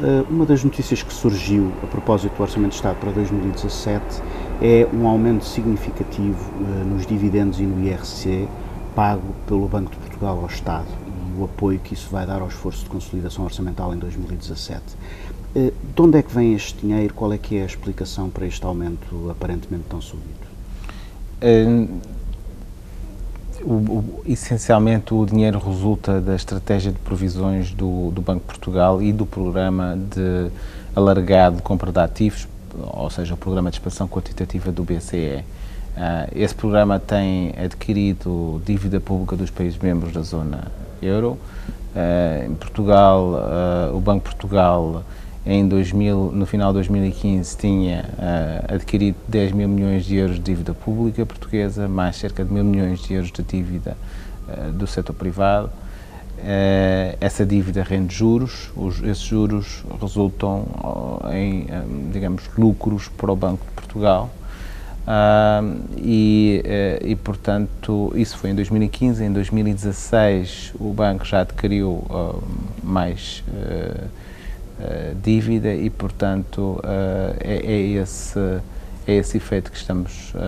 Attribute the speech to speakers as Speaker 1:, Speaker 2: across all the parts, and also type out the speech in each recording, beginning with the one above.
Speaker 1: eh, uma das notícias que surgiu a propósito do Orçamento de Estado para 2017 é um aumento significativo eh, nos dividendos e no IRC pago pelo Banco de Portugal ao Estado e o apoio que isso vai dar ao esforço de consolidação orçamental em 2017. Eh, de onde é que vem este dinheiro? Qual é que é a explicação para este aumento aparentemente tão súbito?
Speaker 2: O, o, essencialmente, o dinheiro resulta da estratégia de provisões do, do, Banco de Portugal e do programa de alargado de compra de ativos, ou seja, o programa de expansão quantitativa do BCE. Uh, ah, esse programa tem adquirido dívida pública dos países membros da zona euro. Uh, em Portugal, uh, o Banco de Portugal em 2000, no final de 2015 tinha uh, adquirido 10 mil milhões de euros de dívida pública portuguesa, mais cerca de mil milhões de euros de dívida uh, do setor privado. Uh, essa dívida rende juros, os, esses juros resultam em, digamos, lucros para o Banco de Portugal. e, e, portanto, isso foi em 2015. Em 2016, o banco já adquiriu mais dívida e, portanto, uh, é, é, esse, é esse efeito que estamos uh,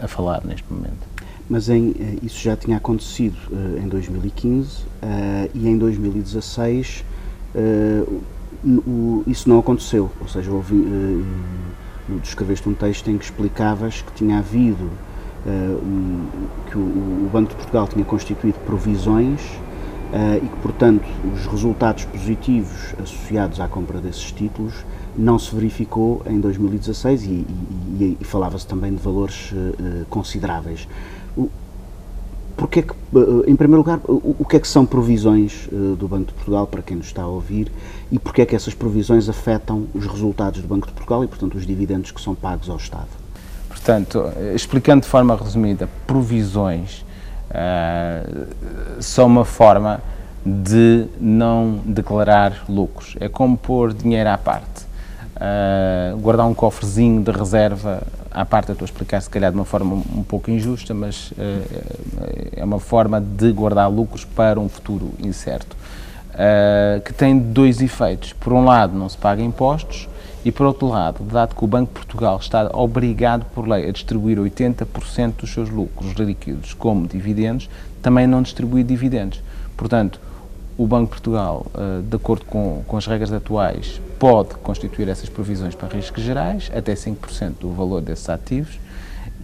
Speaker 2: a, a, falar neste momento.
Speaker 1: Mas em, isso já tinha acontecido em 2015 e em 2016 o, isso não aconteceu, ou seja, houve, uh, descreveste um texto em que explicavas que tinha havido um, que o, o Banco de Portugal tinha constituído provisões uh, e que, portanto, os resultados positivos associados à compra desses títulos não se verificou em 2016 e, e, e falava-se também de valores uh, consideráveis. Porque é que, em primeiro lugar, o, o que é que são provisões do Banco de Portugal, para quem nos está a ouvir, e porque é que essas provisões afetam os resultados do Banco de Portugal e, portanto, os dividendos que são pagos ao Estado?
Speaker 2: Portanto, explicando de forma resumida, provisões uh, são uma forma de não declarar lucros. É como pôr dinheiro à parte. Uh, guardar um cofrezinho de reserva à parte, eu estou a explicar se calhar de uma forma um, pouco injusta, mas uh, é uma forma de guardar lucros para um futuro incerto, uh, que tem dois efeitos. Por um lado, não se paga impostos, e por outro lado, dado que o Banco de Portugal está obrigado por lei a distribuir 80% dos seus lucros líquidos como dividendos, também não distribui dividendos. Portanto, o Banco de Portugal, eh, de acordo com, com as regras atuais, pode constituir essas provisões para riscos gerais, até 5% do valor desses ativos,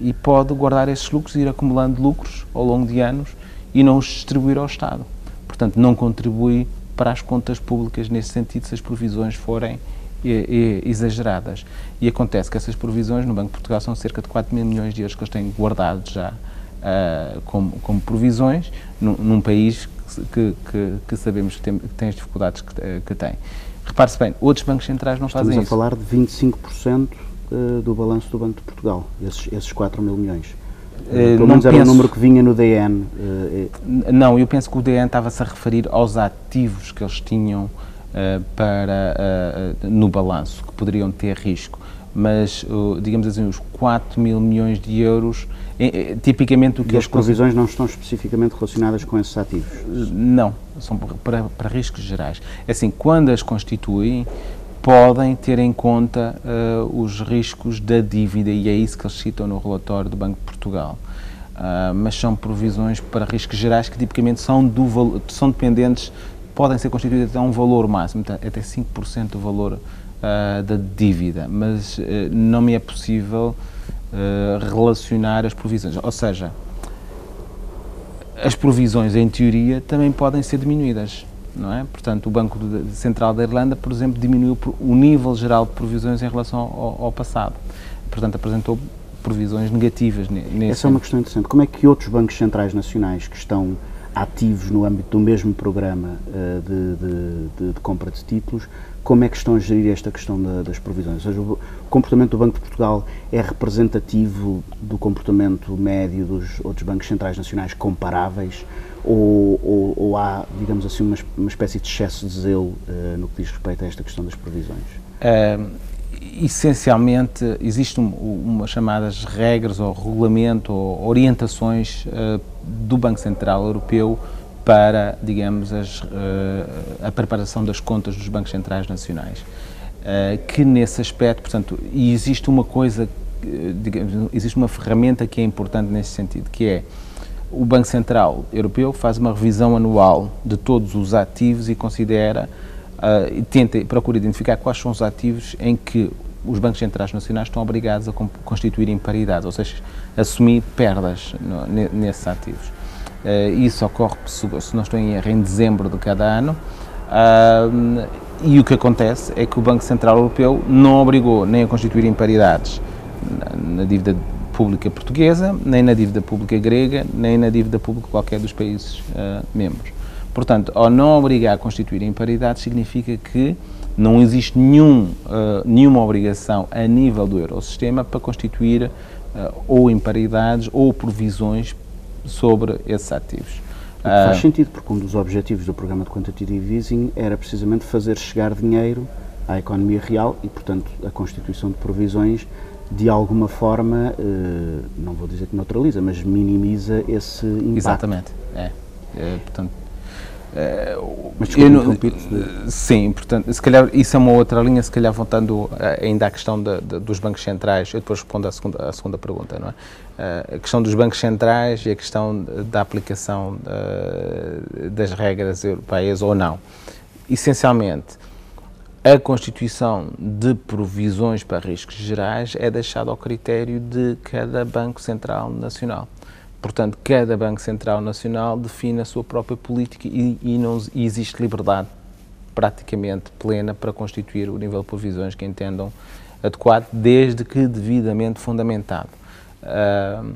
Speaker 2: e pode guardar esses lucros e ir acumulando lucros ao longo de anos e não os distribuir ao Estado. Portanto, não contribui para as contas públicas nesse sentido se as provisões forem exageradas. E acontece que essas provisões no Banco de Portugal são cerca de 4 mil milhões de euros que eles têm guardados já uh, como, como, provisões num, num país que, que, que, sabemos que tem, que tem as dificuldades que, que tem. Repare-se bem, outros bancos centrais não
Speaker 1: Estamos
Speaker 2: fazem
Speaker 1: isso. Estamos a falar de 25% eh, do balanço do Banco de Portugal, esses, esses 4 mil milhões. Uh, Pelo menos era penso, o número que vinha no DN.
Speaker 2: Não, eu penso que o DN estava-se a referir aos ativos que eles tinham para, no balanço, que poderiam ter risco. Mas, digamos assim, os 4 mil milhões de euros tipicamente o que
Speaker 1: e as provisões não estão especificamente relacionadas com esses ativos?
Speaker 2: Não, são para, para riscos gerais. É assim, quando as constituem, podem ter em conta uh, os riscos da dívida e é isso que eles citam no relatório do Banco de Portugal. Uh, mas são provisões para riscos gerais que tipicamente são, do, são dependentes, podem ser constituídas até um valor máximo, até 5% do valor uh, da dívida, mas não me é possível eh, relacionar as provisões. Ou seja, as provisões, em teoria, também podem ser diminuídas. Não é? Portanto, o Banco Central da Irlanda, por exemplo, diminuiu o nível geral de provisões em relação ao, ao passado. Portanto, apresentou provisões negativas nesse
Speaker 1: Essa é uma questão interessante. Como é que outros bancos centrais nacionais que estão ativos no âmbito do mesmo programa uh, de, de, de, compra de títulos, como é que estão a gerir esta questão da, das provisões? Ou seja, o comportamento do Banco de Portugal é representativo do comportamento médio dos outros bancos centrais nacionais comparáveis ou, ou, ou há, digamos assim, uma, uma, espécie de excesso de zelo uh, no que diz respeito a esta questão das provisões?
Speaker 2: Uh, essencialmente, existem um, umas chamadas regras ou regulamento ou orientações uh, do Banco Central Europeu para, digamos, as, a preparação das contas dos bancos centrais nacionais. que nesse aspecto, portanto, existe uma coisa, digamos, existe uma ferramenta que é importante nesse sentido, que é o Banco Central Europeu faz uma revisão anual de todos os ativos e considera uh, e tenta procura identificar quais são os ativos em que os bancos centrais nacionais estão obrigados a constituir imparidades, ou seja, assumir perdas no, nesses ativos. Uh, isso ocorre, se, se não estou em erro, em dezembro de cada ano. Uh, e o que acontece é que o Banco Central Europeu não obrigou nem a constituir imparidades na, na dívida pública portuguesa, nem na dívida pública grega, nem na dívida pública qualquer dos países uh, membros. Portanto, ao não obrigar a constituir imparidades, significa que não existe nenhum, uh, nenhuma obrigação a nível do Eurosistema para constituir uh, ou imparidades ou provisões sobre esses ativos.
Speaker 1: Faz sentido, porque um dos objetivos do programa de Quantitative Easing era precisamente fazer chegar dinheiro à economia real e, portanto, a constituição de provisões de alguma forma, eh, não vou dizer que neutraliza, mas minimiza esse impacto.
Speaker 2: Exatamente, é. é portanto,
Speaker 1: é, mas desculpa,
Speaker 2: não, Sim, portanto, se calhar isso é uma outra linha, se calhar voltando eh, ainda à questão de, de, dos bancos centrais, eu depois respondo à segunda, à segunda pergunta, não é? a questão dos bancos centrais e a questão da aplicação das regras europeias ou não. Essencialmente, a constituição de provisões para riscos gerais é deixada ao critério de cada Banco Central Nacional. Portanto, cada Banco Central Nacional define a sua própria política e, e não existe liberdade praticamente plena para constituir o nível de provisões que entendam adequado, desde que devidamente fundamentado. Uh,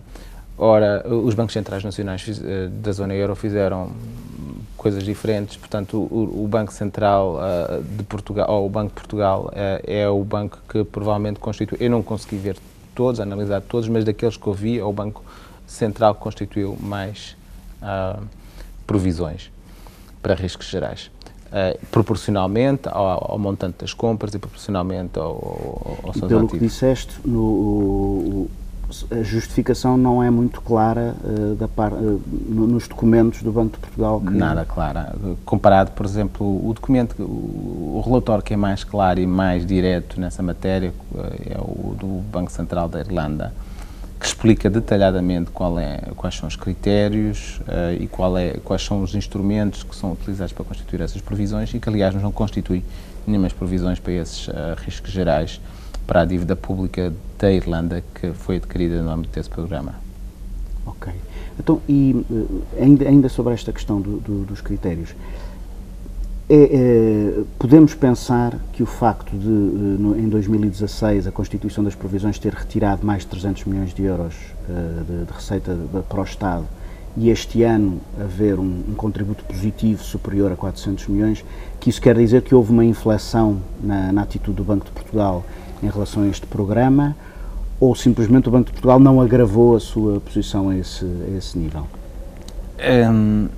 Speaker 2: ora, os bancos centrais nacionais uh, da zona euro fizeram coisas diferentes. Portanto, o, o Banco Central uh, de Portugal, ou o Banco de Portugal, uh, é o banco que provavelmente constitui. Eu não consegui ver todos, analisar todos, mas daqueles que eu vi, é o Banco Central que constituiu mais uh, provisões para riscos gerais. proporcionalmente ao, ao, montante das compras e proporcionalmente ao, ao,
Speaker 1: aos seus Pelo ativos. que disseste, no, o, a justificação não é muito clara uh, da par, uh, nos documentos do Banco de Portugal.
Speaker 2: Que... Nada clara. Comparado, por exemplo, o documento, o, o, relatório que é mais claro e mais direto nessa matéria é o do Banco Central da Irlanda, que explica detalhadamente é, quais são os critérios uh, e é, quais são os instrumentos que são utilizados para constituir essas provisões e que, aliás, não constitui nenhumas provisões para esses riscos gerais para a dívida pública da Irlanda que foi adquirida no âmbito desse programa.
Speaker 1: Ok. Então, e eh, ainda, ainda sobre esta questão do, do, dos critérios, é, é, podemos pensar que o facto de, eh, no, em 2016, a Constituição das Provisões ter retirado mais de 300 milhões de euros uh, de, de, receita de, para o Estado e este ano haver um, um, contributo positivo superior a 400 milhões, que isso quer dizer que houve uma inflexão na, na atitude do Banco de Portugal em relação a este programa ou simplesmente o Banco de Portugal não agravou a sua posição a esse, a esse nível?
Speaker 2: Um,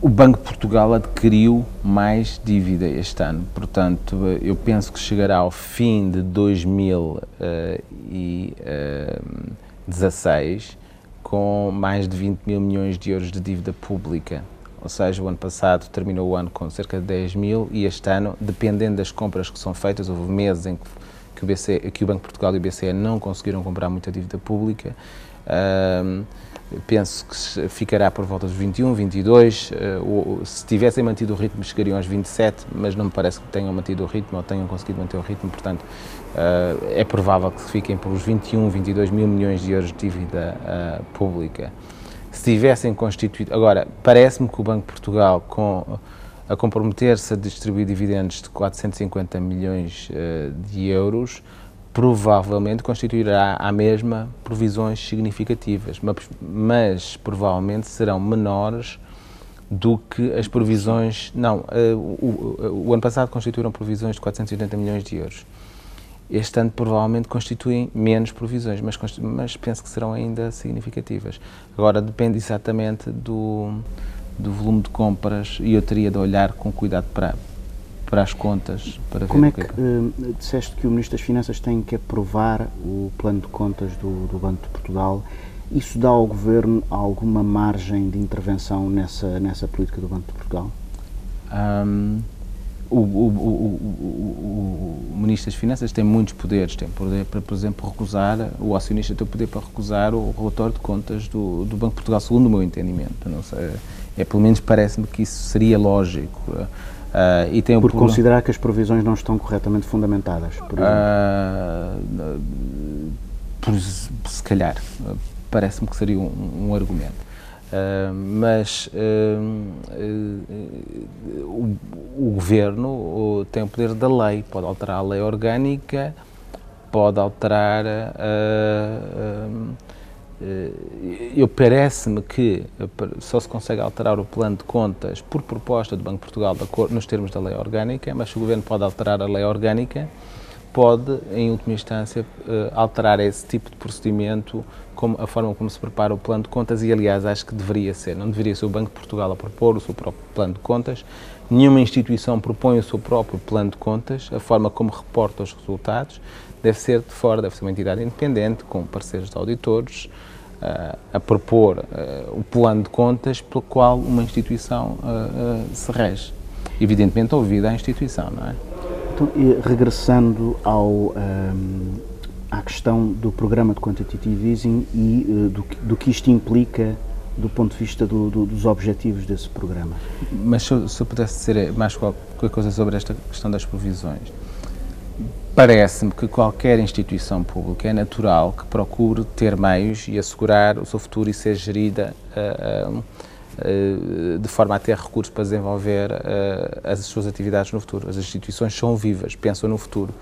Speaker 2: o Banco de Portugal adquiriu mais dívida este ano, portanto, eu penso que chegará ao fim de 2016 com mais de 20 mil milhões de euros de dívida pública ou seja, o ano passado terminou o ano com cerca de 10 mil e este ano, dependendo das compras que são feitas, houve meses em que, o, que o Banco de Portugal e o BCE não conseguiram comprar muita dívida pública. Um, penso que ficará por volta dos 21, 22. Uh, se tivessem mantido o ritmo, chegariam aos 27, mas não me parece que tenham mantido o ritmo ou tenham conseguido manter o ritmo, portanto, uh, é provável que fiquem por os 21, 22 mil milhões de euros de dívida uh, pública se tivessem constituído. Agora, parece-me que o Banco de Portugal, com, a comprometer-se a distribuir dividendos de 450 milhões de euros, provavelmente constituirá à mesma provisões significativas, mas, provavelmente serão menores do que as provisões. Não, uh, o, o, o, ano passado constituíram provisões de 480 milhões de euros. Este ano provavelmente constituem menos provisões, mas, mas penso que serão ainda significativas. Agora depende exatamente do, do volume de compras e eu teria de olhar com cuidado para, para as contas. Para
Speaker 1: Como é que, que uh, disseste que o Ministro das Finanças tem que aprovar o plano de contas do, do Banco de Portugal Isso dá ao Governo alguma margem de intervenção nessa, nessa política do Banco de Portugal?
Speaker 2: Um, o, o, o, o, Ministro das Finanças tem muitos poderes, tem poder para, por exemplo, recusar, o acionista tem o poder para recusar o relatório de contas do, do Banco de Portugal, segundo o meu entendimento. Não sei, é, pelo menos parece-me que isso seria lógico.
Speaker 1: Uh, e tem por considerar que as provisões não estão corretamente fundamentadas?
Speaker 2: Por, uh, por se calhar, parece-me que seria um, um argumento. Uh, mas o, o, governo tem o poder da lei, pode alterar a lei orgânica, pode alterar eu parece-me que só se consegue alterar o plano de contas por proposta do Banco de Portugal nos termos da lei orgânica, mas se o Governo pode alterar a lei orgânica, pode, em última instância, eh, alterar esse tipo de procedimento, como a forma como se prepara o plano de contas e, aliás, acho que deveria ser. Não deveria ser o Banco de Portugal a propor o seu próprio plano de contas. Nenhuma instituição propõe o seu próprio plano de contas, a forma como reporta os resultados deve ser de fora, deve ser uma entidade independente, com parceiros de auditores, a propor uh, o plano de contas pelo qual uma instituição uh, se rege. Evidentemente, ouvida a instituição, não é?
Speaker 1: Então, regressando ao, um, à questão do programa de quantitative easing e do, do que isto implica do ponto de vista do, do, dos objetivos desse programa.
Speaker 2: Mas se eu, se eu pudesse dizer mais qualquer coisa sobre esta questão das provisões, Parece-me que qualquer instituição pública é natural que procure ter meios e assegurar o seu futuro e ser gerida uh, uh, de forma a ter recursos para desenvolver uh, as suas atividades no futuro. As instituições são vivas, pensam no futuro,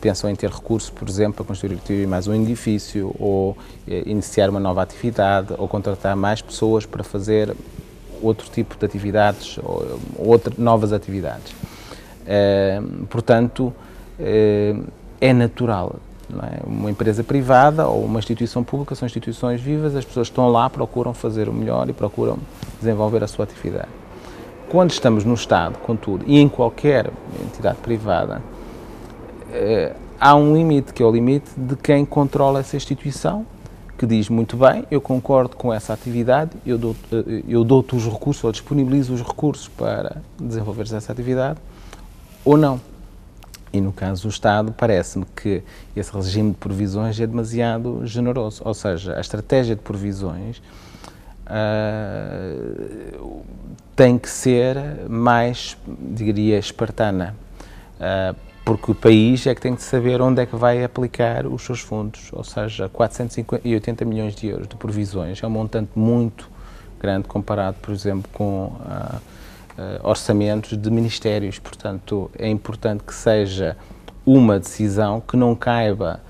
Speaker 2: pensam em ter recursos, por exemplo, para construir mais um edifício ou iniciar uma nova atividade ou contratar mais pessoas para fazer outro tipo de atividades ou, ou novas atividades. portanto, é natural. É? Uma empresa privada ou uma instituição pública são instituições vivas, as pessoas estão lá, procuram fazer o melhor e procuram desenvolver a sua atividade. Quando estamos no Estado, contudo, e em qualquer entidade privada, eh, há um limite, que é o limite de quem controla essa instituição, que diz muito bem, eu concordo com essa atividade, eu dou-te eh, eu dou os recursos ou disponibilizo os recursos para desenvolver essa atividade, ou não. E no caso do Estado, parece-me que esse regime de provisões é demasiado generoso. Ou seja, a estratégia de provisões uh, tem que ser mais, diria, espartana. Uh, porque o país é que tem que saber onde é que vai aplicar os seus fundos. Ou seja, 480 milhões de euros de provisões é um montante muito grande comparado, por exemplo, com. Uh, uh, orçamentos de ministérios. Portanto, é importante que seja uma decisão que não caiba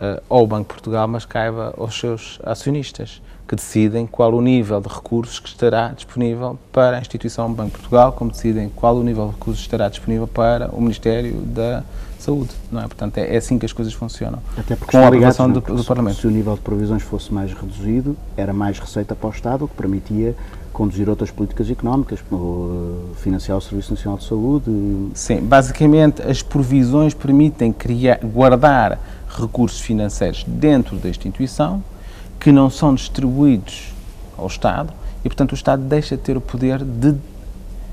Speaker 2: uh, ao Banco de Portugal, mas caiba aos seus acionistas, que decidem qual o nível de recursos que estará disponível para a instituição Banco de Portugal, como decidem qual o nível de recursos estará disponível para o Ministério da Saúde, não é? Portanto, é, é assim que as coisas funcionam.
Speaker 1: Até porque com a aprovação do, do Parlamento. Se o nível de provisões fosse mais reduzido, era mais receita para o Estado, o que permitia conduzir outras políticas económicas, como financiar o Serviço Nacional de Saúde.
Speaker 2: Sim, basicamente as provisões permitem criar, guardar recursos financeiros dentro da instituição que não são distribuídos ao Estado e, portanto, o Estado deixa de ter o poder de,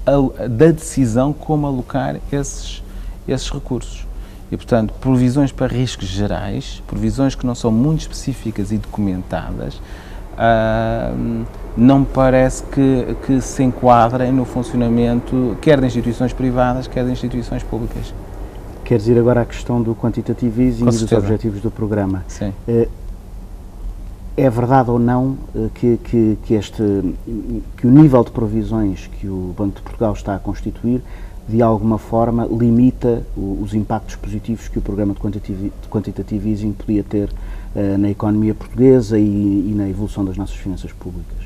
Speaker 2: da decisão como alocar esses, esses recursos. E, portanto, provisões para riscos gerais, provisões que não são muito específicas e documentadas, uh, não me parece que, que se enquadrem no funcionamento quer de instituições privadas, quer de instituições públicas.
Speaker 1: Queres ir agora à questão do quantitative easing e dos objetivos do programa.
Speaker 2: Sim.
Speaker 1: Uh, é verdade ou não uh, que, que, que, este, que o nível de provisões que o Banco de Portugal está a constituir de alguma forma limita os impactos positivos que o programa de quantitative, de quantitative easing podia ter uh, na economia portuguesa e, e na evolução das nossas finanças públicas?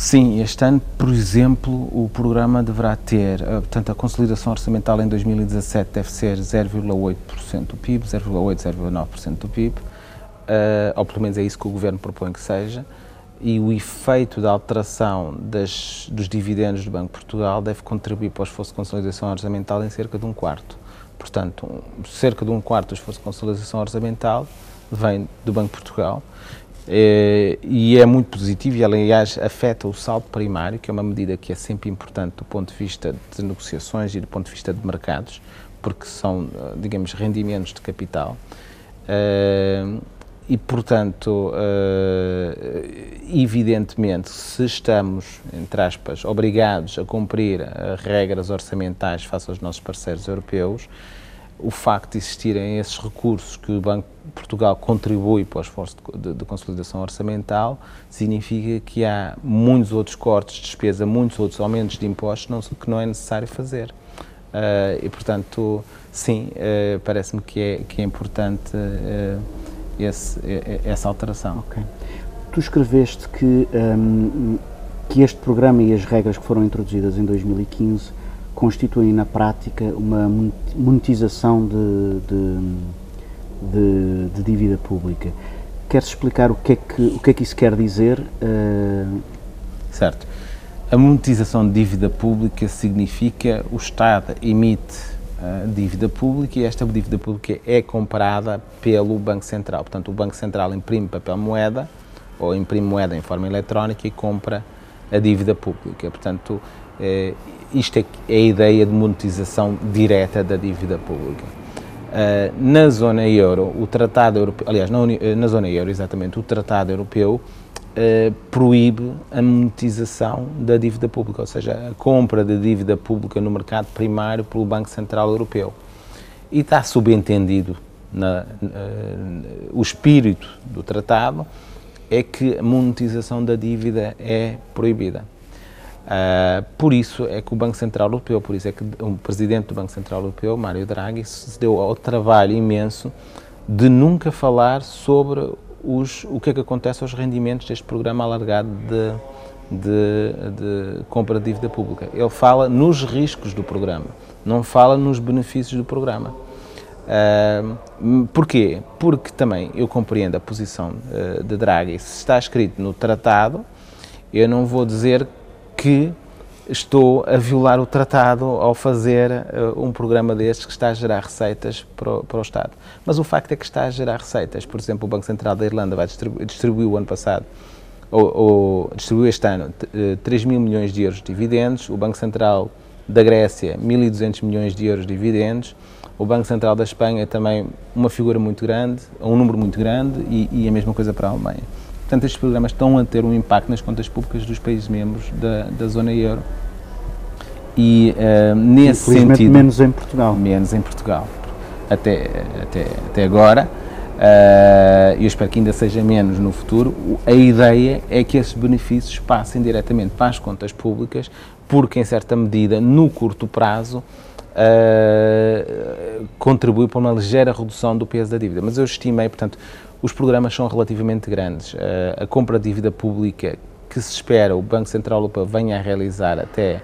Speaker 2: Sim, este ano, por exemplo, o programa deverá ter, eh, portanto, a consolidação orçamental em 2017 deve ser 0,8% do PIB, 0,8%, 0,9% do PIB, uh, ou pelo menos é isso que o Governo propõe que seja, e o efeito da alteração das, dos dividendos do Banco de Portugal deve contribuir para o esforço de consolidação orçamental em cerca de um quarto. Portanto, cerca de um quarto do esforço de consolidação orçamental vem do Banco de Portugal e é muito positivo e, aliás, afeta o saldo primário, que é uma medida que é sempre importante do ponto de vista de negociações e do ponto de vista de mercados, porque são, digamos, rendimentos de capital. Uh, e, portanto, evidentemente, se estamos, entre aspas, obrigados a cumprir regras orçamentais face aos nossos parceiros europeus, o facto de existirem esses recursos que o Banco Portugal contribui para o esforço de, de, consolidação orçamental, significa que há muitos outros cortes de despesa, muitos outros aumentos de impostos não, que não é necessário fazer. Uh, e, portanto, sim, uh, parece-me que é, que é importante uh, esse, essa alteração.
Speaker 1: Okay. Tu escreveste que, um, que este programa e as regras que foram introduzidas em 2015 constituem na prática uma monetização de, de, de, de dívida pública. Queres explicar o que é que, o que, é que isso quer dizer? Uh...
Speaker 2: Certo. A monetização de dívida pública significa o Estado emite uh, dívida pública e esta dívida pública é comprada pelo Banco Central. Portanto, o Banco Central imprime papel moeda ou imprime moeda em forma eletrónica e compra a dívida pública. Portanto, eh, isto é, é, a ideia de monetização direta da dívida pública. Uh, na zona euro, o Tratado Europeu, aliás, na, eh, na zona euro, exatamente, o Tratado Europeu uh, proíbe a monetização da dívida pública, ou seja, a compra de dívida pública no mercado primário pelo Banco Central Europeu. E está subentendido, na, uh, o espírito do tratado é que a monetização da dívida é proibida. Uh, por isso é que o Banco Central Europeu, por isso é que o presidente do Banco Central Europeu, Mário Draghi, se deu ao trabalho imenso de nunca falar sobre os, o que é que acontece aos rendimentos deste programa alargado de, de, de compra de dívida pública. Ele fala nos riscos do programa, não fala nos benefícios do programa. Uh, porquê? Porque também eu compreendo a posição uh, de Draghi. Se está escrito no tratado, eu não vou dizer que estou a violar o tratado ao fazer uh, um programa destes que está a gerar receitas para o, para o, Estado. Mas o facto é que está a gerar receitas. Por exemplo, o Banco Central da Irlanda vai distribu distribuiu o ano passado, ou, ou distribuiu este ano, 3 eh, mil milhões de euros de dividendos, o Banco Central da Grécia, 1.200 milhões de euros de dividendos, o Banco Central da Espanha também uma figura muito grande, um número muito grande, e, e a mesma coisa para a Alemanha. Portanto, estes programas estão a ter um impacto nas contas públicas dos países membros da, da zona euro. E uh, nesse sentido.
Speaker 1: menos em Portugal.
Speaker 2: Menos em Portugal. Até, até, até agora. Uh, eu espero que ainda seja menos no futuro. A ideia é que esses benefícios passem diretamente para as contas públicas, porque, em certa medida, no curto prazo, uh, contribui para uma ligeira redução do peso da dívida. Mas eu estimei, portanto, os programas são relativamente grandes. Eh, a compra de dívida pública que se espera o Banco Central Europeu venha a realizar até,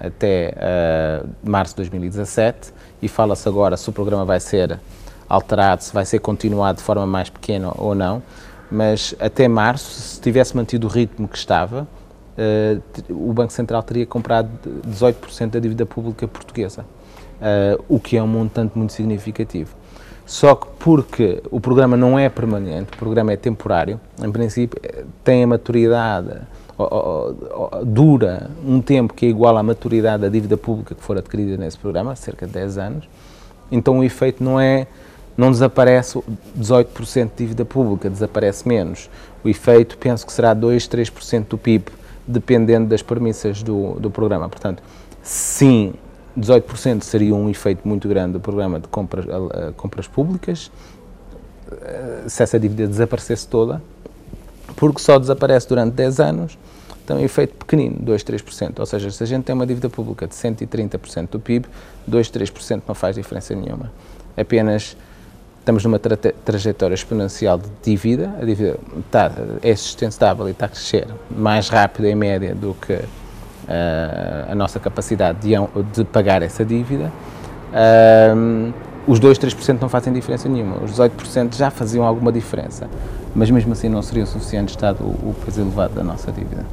Speaker 2: até uh, março de 2017 e fala-se agora se o programa vai ser alterado, se vai ser continuado de forma mais pequena ou não, mas até março, se tivesse mantido o ritmo que estava, uh, o Banco Central teria comprado 18% da dívida pública portuguesa, uh, o que é um montante muito significativo. Só que porque o programa não é permanente, o programa é temporário, em princípio tem a maturidade, dura um tempo que é igual à maturidade da dívida pública que for adquirida nesse programa, cerca de 10 anos, então o efeito não é, não desaparece 18% de dívida pública, desaparece menos. O efeito penso que será 2, 3% do PIB, dependendo das premissas do, do programa. Portanto, sim, 18% seria um efeito muito grande do programa de compras, uh, compras públicas, uh, se essa dívida desaparecesse toda, porque só desaparece durante 10 anos, tem um efeito pequenino, 2, 3%. Ou seja, se a gente tem uma dívida pública de 130% do PIB, 2, 3% não faz diferença nenhuma. Apenas estamos numa tra trajetória exponencial de dívida, a dívida está, é sustentável e está a crescer mais rápido em média do que a nossa capacidade de, de, pagar essa dívida, uh, os 2, 3% não fazem diferença nenhuma. Os 18% já faziam alguma diferença, mas mesmo assim não seria suficiente estado o peso elevado da nossa dívida.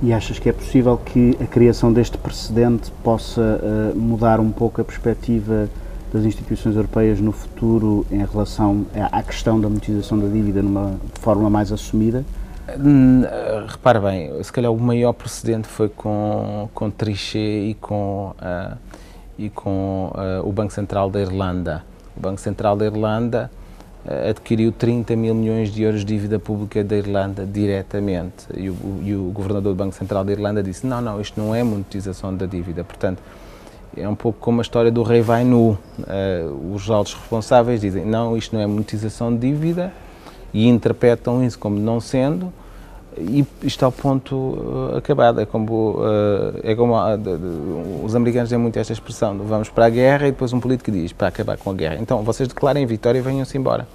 Speaker 1: E achas que é possível que a criação deste precedente possa uh, mudar um pouco a perspectiva das instituições europeias no futuro em relação à questão da monetização da dívida numa forma mais assumida?
Speaker 2: Hum, repare bem, se calhar o maior precedente foi com, com Trichet e com, uh, e com uh, o Banco Central da Irlanda. O Banco Central da Irlanda uh, adquiriu 30 mil milhões de euros de dívida pública da Irlanda diretamente. E o, e o governador do Banco Central da Irlanda disse: não, não, isto não é monetização da dívida. Portanto, é um pouco como a história do rei vai nu. os altos responsáveis dizem: não, isto não é monetização de dívida e interpretam isso como não sendo e está ao ponto uh, acabado. É como, uh, é como de, os americanos têm muito esta expressão: vamos para a guerra e depois um político diz para acabar com a guerra. Então vocês declarem vitória e venham-se embora.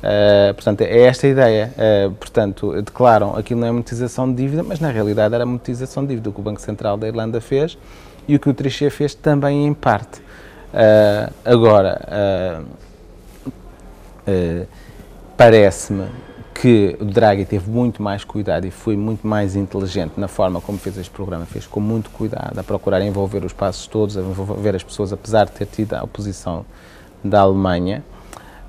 Speaker 2: Uh, portanto, é esta a ideia. Uh, portanto, declaram aquilo não é monetização de dívida, mas na realidade era monetização de dívida, o que o Banco Central da Irlanda fez e o que o Trichet fez também em parte. Uh, agora, parece-me que o Draghi teve muito mais cuidado e foi muito mais inteligente na forma como fez este programa, fez com muito cuidado, a procurar envolver os passos todos, a envolver as pessoas, apesar de ter tido a oposição da Alemanha,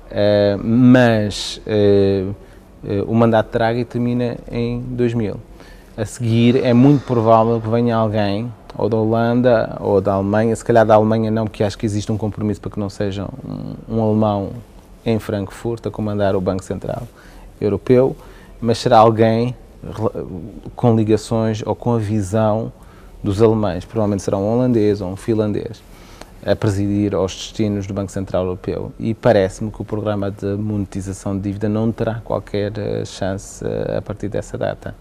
Speaker 2: uh, mas uh, uh, o mandato de Draghi termina em 2000. A seguir, é muito provável que venha alguém, ou da Holanda, ou da Alemanha, se calhar da Alemanha não, porque acho que existe um compromisso para que não seja um, um alemão em Frankfurt a comandar o Banco Central europeu, mas será alguém com ligações ou com a visão dos alemães, provavelmente será um holandês ou um finlandês, a presidir aos destinos do Banco Central Europeu. E parece-me que o programa de monetização de dívida não terá qualquer eh, chance eh, a partir dessa data.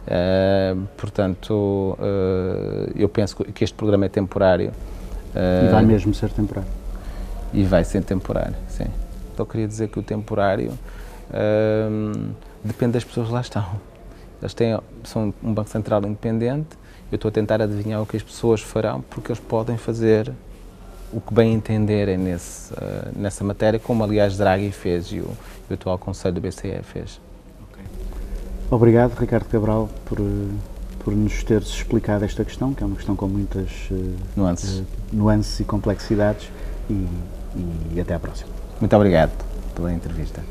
Speaker 2: Uh, portanto, uh, eu penso que este programa é temporário.
Speaker 1: Uh, e vai mesmo ser temporário.
Speaker 2: E vai ser temporário, sim. Então, queria dizer que o temporário depende das pessoas que lá estão. Eles têm, são um Banco Central independente, eu estou a tentar adivinhar o que as pessoas farão, porque eles podem fazer o que bem entenderem nesse, uh, nessa matéria, como aliás Draghi fez e o, o atual Conselho do BCE fez.
Speaker 1: Okay. Obrigado, Ricardo Cabral, por, por nos teres explicado esta questão, que é uma questão com muitas uh,
Speaker 2: nuances. Uh,
Speaker 1: nuances e complexidades, e, e até à próxima.
Speaker 2: Muito obrigado pela entrevista.